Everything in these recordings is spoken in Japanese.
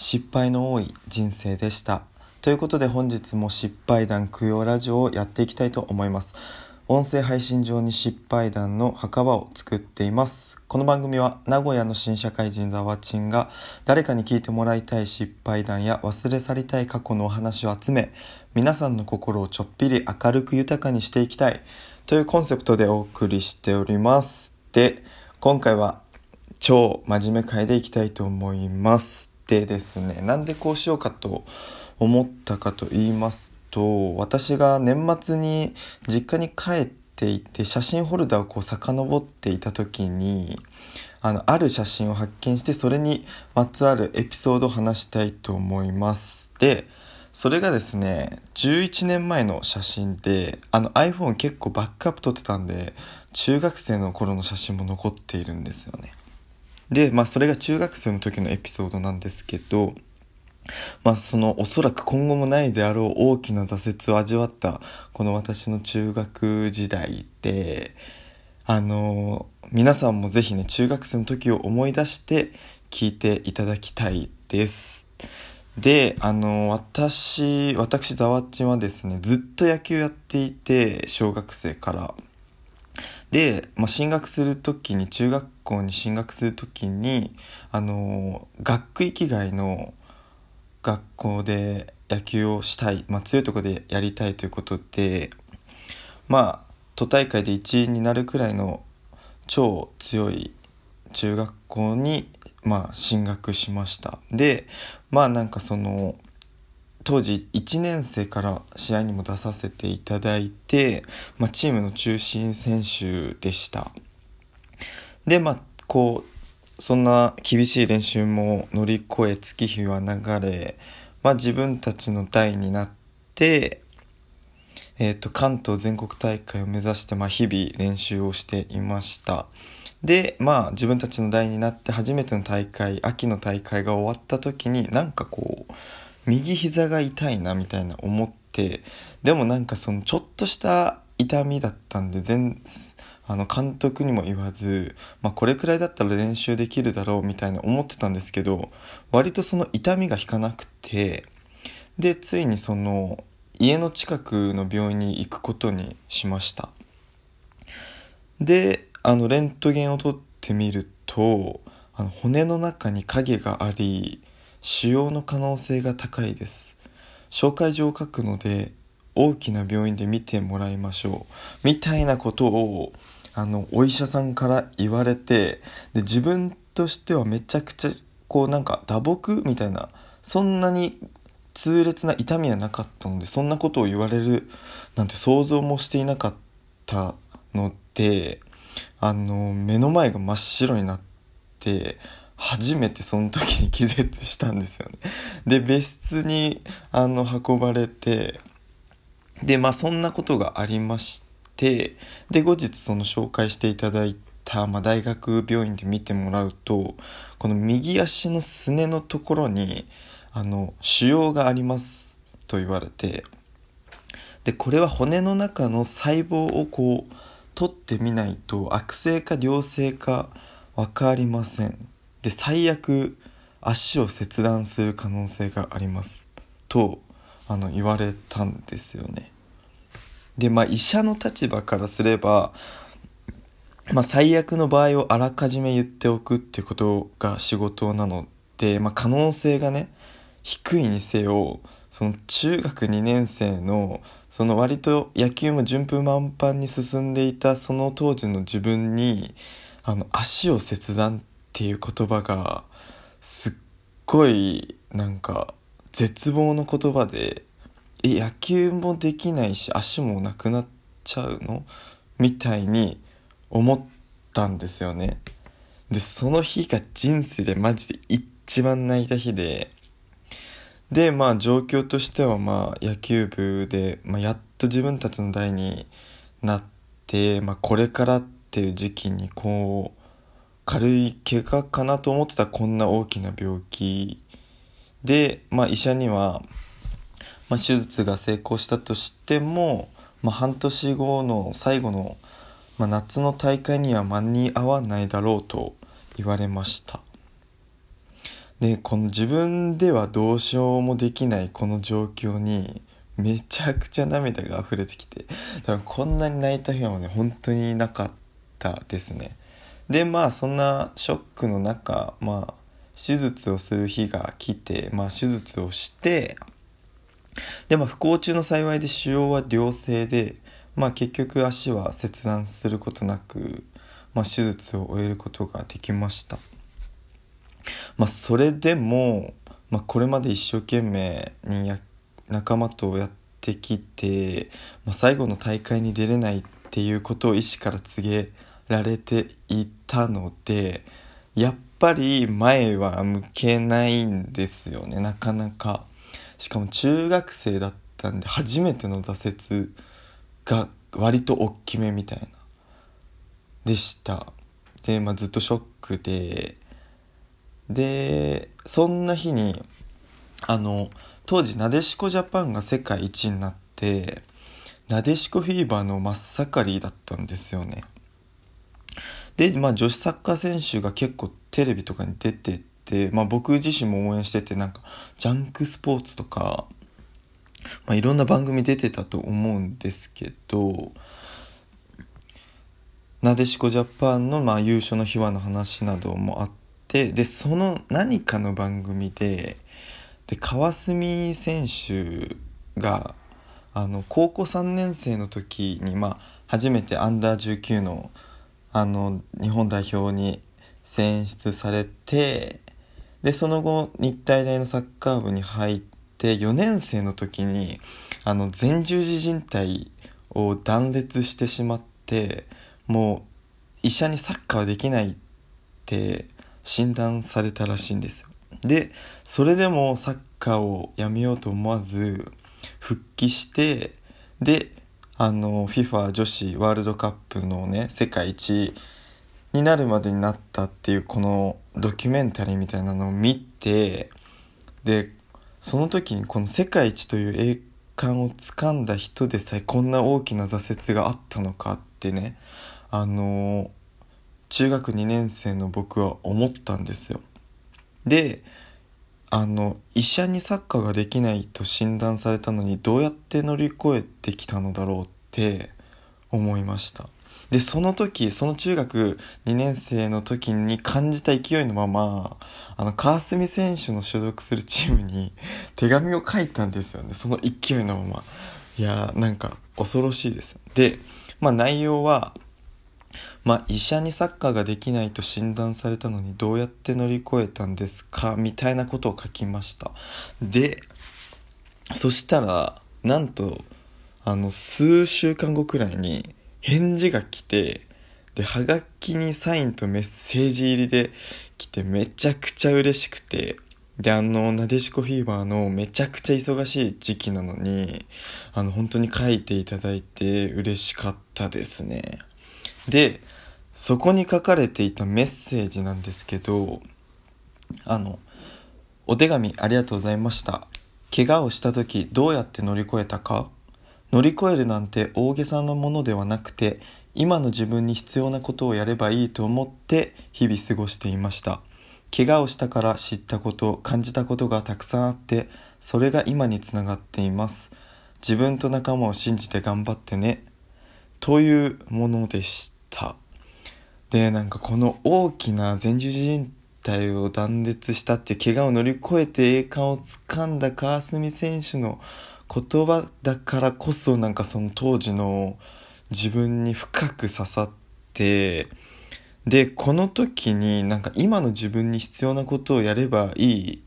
失敗の多い人生でした。ということで本日も失敗談供養ラジオをやっていきたいと思います。音声配信上に失敗談の墓場を作っています。この番組は名古屋の新社会人ザワチンが誰かに聞いてもらいたい失敗談や忘れ去りたい過去のお話を集め皆さんの心をちょっぴり明るく豊かにしていきたい。というコンセプトでお送りしております。で今回は超真面目会でいきたいと思います。でですね。なんでこうしようかと思ったかと言いますと私が年末に実家に帰っていて写真ホルダーをこう遡っていた時にあのある写真を発見してそれにまつわるエピソードを話したいと思います。でそれがですね11年前の写真であの iPhone 結構バックアップ撮ってたんで中学生の頃の写真も残っているんですよね。で、まあそれが中学生の時のエピソードなんですけど、まあそのおそらく今後もないであろう大きな挫折を味わったこの私の中学時代で、あの、皆さんもぜひね、中学生の時を思い出して聞いていただきたいです。で、あの、私、私、ざわっちはですね、ずっと野球やっていて、小学生から。で、まあ、進学する時に中学校に進学する時にあの学区域外の学校で野球をしたい、まあ、強いところでやりたいということでまあ都大会で1位になるくらいの超強い中学校にまあ進学しました。でまあなんかその当時1年生から試合にも出させていただいて、まあ、チームの中心選手でした。で、まあ、こう、そんな厳しい練習も乗り越え月日は流れ、まあ、自分たちの代になって、えっ、ー、と、関東全国大会を目指して、まあ、日々練習をしていました。で、まあ、自分たちの代になって初めての大会、秋の大会が終わった時に、なんかこう、右膝が痛いなみたいな思ってでもなんかそのちょっとした痛みだったんで全あの監督にも言わず、まあ、これくらいだったら練習できるだろうみたいな思ってたんですけど割とその痛みが引かなくてでついにその家の近くの病院に行くことにしました。であのレントゲンを取ってみるとあの骨の中に影があり腫瘍の可能性が高いです。紹介状を書くので大きな病院で見てもらいましょう。みたいなことをあのお医者さんから言われてで自分としてはめちゃくちゃこうなんか打撲？みたいなそんなに痛烈な痛みはなかったのでそんなことを言われるなんて想像もしていなかったのであの目の前が真っ白になって初めてその時に気絶したんですよね。で、別室にあの運ばれて、で、まあそんなことがありまして、で、後日その紹介していただいた、まあ、大学病院で見てもらうと、この右足のすねのところに、あの、腫瘍がありますと言われて、で、これは骨の中の細胞をこう、取ってみないと悪性か良性か分かりません。で最悪足を切断する可能性がありますとあの言われたんですよね。でまあ医者の立場からすれば、まあ、最悪の場合をあらかじめ言っておくってことが仕事なので、まあ、可能性がね低いにせよその中学2年生のその割と野球も順風満帆に進んでいたその当時の自分にあの足を切断ってっていう言葉がすっごいなんか絶望の言葉でえ野球もできないし足もなくなっちゃうの？みたいに思ったんですよね。でその日が人生でマジで一番泣いた日ででまあ状況としてはまあ野球部で、まあ、やっと自分たちの代になって、まあ、これからっていう時期にこう軽い怪我かなと思ってたこんな大きな病気で、まあ、医者には、まあ、手術が成功したとしても、まあ、半年後の最後の、まあ、夏の大会には間に合わないだろうと言われました。でこの自分ではどうしようもできないこの状況にめちゃくちゃ涙が溢れてきて多分こんなに泣いた日はね本当になかったですね。でまあそんなショックの中まあ手術をする日が来てまあ手術をしてでまあ不幸中の幸いで腫瘍は良性でまあ結局足は切断することなく、まあ、手術を終えることができました。まあそれでも、まあ、これまで一生懸命にや仲間とやってきて、まあ、最後の大会に出れないっていうことを医師から告げられていたのでやっぱり前は向けないんですよねなかなか。しかも中学生だったんで初めての挫折が割と大きめみたいなでした。で、まあ、ずっとショックで。でそんな日にあの当時なでしこジャパンが世界一になってなでしこフィーバーの真っ盛りだったんですよね。で、まあ、女子サッカー選手が結構テレビとかに出てて、まあ、僕自身も応援しててなんかジャンクスポーツとか、まあ、いろんな番組出てたと思うんですけどなでしこジャパンのまあ優勝の秘話の話などもあってでその何かの番組でで川澄選手があの高校3年生の時に、まあ、初めてアンダー19のあの日本代表に選出されてでその後日体大のサッカー部に入って4年生の時にあの前十字靭帯を断裂してしまってもう医者にサッカーはできないって診断されたらしいんですよ。でそれでもサッカーをやめようと思わず復帰してであの FIFA 女子ワールドカップのね世界一になるまでになったっていうこのドキュメンタリーみたいなのを見てでその時にこの世界一という栄冠をつかんだ人でさえこんな大きな挫折があったのかってねあの中学2年生の僕は思ったんですよ。であの医者にサッカーができないと診断されたのにどうやって乗り越えてきたのだろうって思いました。でその時その中学2年生の時に感じた勢いのままあの川澄選手の所属するチームに手紙を書いたんですよね。その勢いのまま。いやーなんか恐ろしいです。でまあ内容はまあ、医者にサッカーができないと診断されたのにどうやって乗り越えたんですかみたいなことを書きましたでそしたらなんとあの数週間後くらいに返事が来てではがきにサインとメッセージ入りで来てめちゃくちゃ嬉しくてで、あの、なでしこフィーバーのめちゃくちゃ忙しい時期なのに、あの、本当に書いていただいて嬉しかったですね。で、そこに書かれていたメッセージなんですけど、あの、お手紙ありがとうございました。怪我をした時どうやって乗り越えたか乗り越えるなんて大げさなものではなくて、今の自分に必要なことをやればいいと思って日々過ごしていました。怪我をしたから知ったこと、感じたことがたくさんあって、それが今につながっています。自分と仲間を信じて頑張ってね。というものでした。でなんかこの大きな前十字靭帯を断裂したって怪我を乗り越えて栄冠をつかんだ川澄選手の言葉だからこそなんかその当時の自分に深く刺さってでこの時になんか今の自分に必要なことをやればいいっ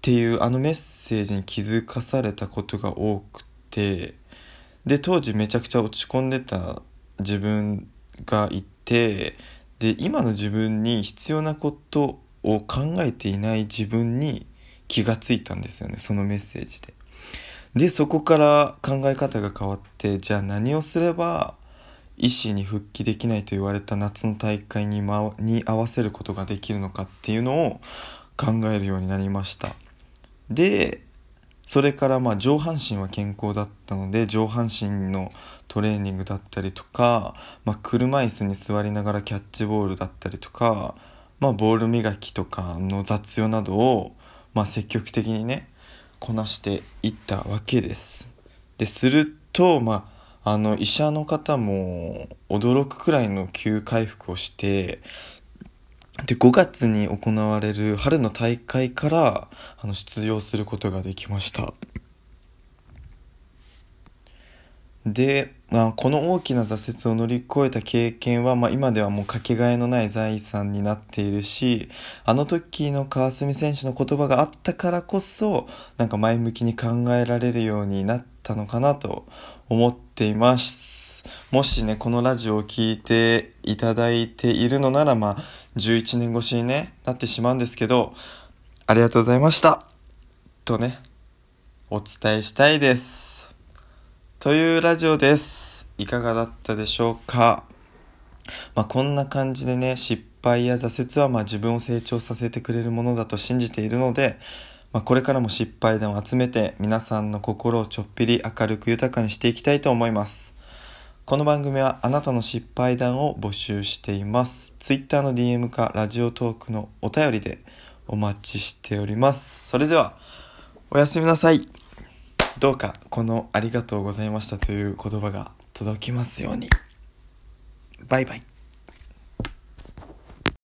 ていうあのメッセージに気づかされたことが多くてで当時めちゃくちゃ落ち込んでた自分がいててで今の自分に必要なことを考えていない自分に気がついたんですよねそのメッセージで。でそこから考え方が変わってじゃあ何をすれば医師に復帰できないと言われた夏の大会に,、ま、に合わせることができるのかっていうのを考えるようになりました。でそれからまあ上半身は健康だったので上半身のトレーニングだったりとか、まあ、車椅子に座りながらキャッチボールだったりとか、まあ、ボール磨きとかの雑用などを、まあ、積極的にねこなしていったわけです。ですると、まあ、あの医者の方も驚くくらいの急回復をしてで5月に行われる春の大会からあの出場することができました。で、まあ、この大きな挫折を乗り越えた経験は、まあ、今ではもうかけがえのない財産になっているしあの時の川澄選手の言葉があったからこそなんか前向きに考えられるようになったのかなと思っていますもしねこのラジオを聴いていただいているのならまあ11年越しにねなってしまうんですけどありがとうございましたとねお伝えしたいですというラジオです。いかがだったでしょうか？まあ、こんな感じでね、失敗や挫折はま自分を成長させてくれるものだと信じているので、まあ、これからも失敗談を集めて皆さんの心をちょっぴり明るく豊かにしていきたいと思います。この番組はあなたの失敗談を募集しています。Twitter の DM かラジオトークのお便りでお待ちしております。それでは、おやすみなさい。どうかこのありがとうございましたという言葉が届きますように。バイバイ。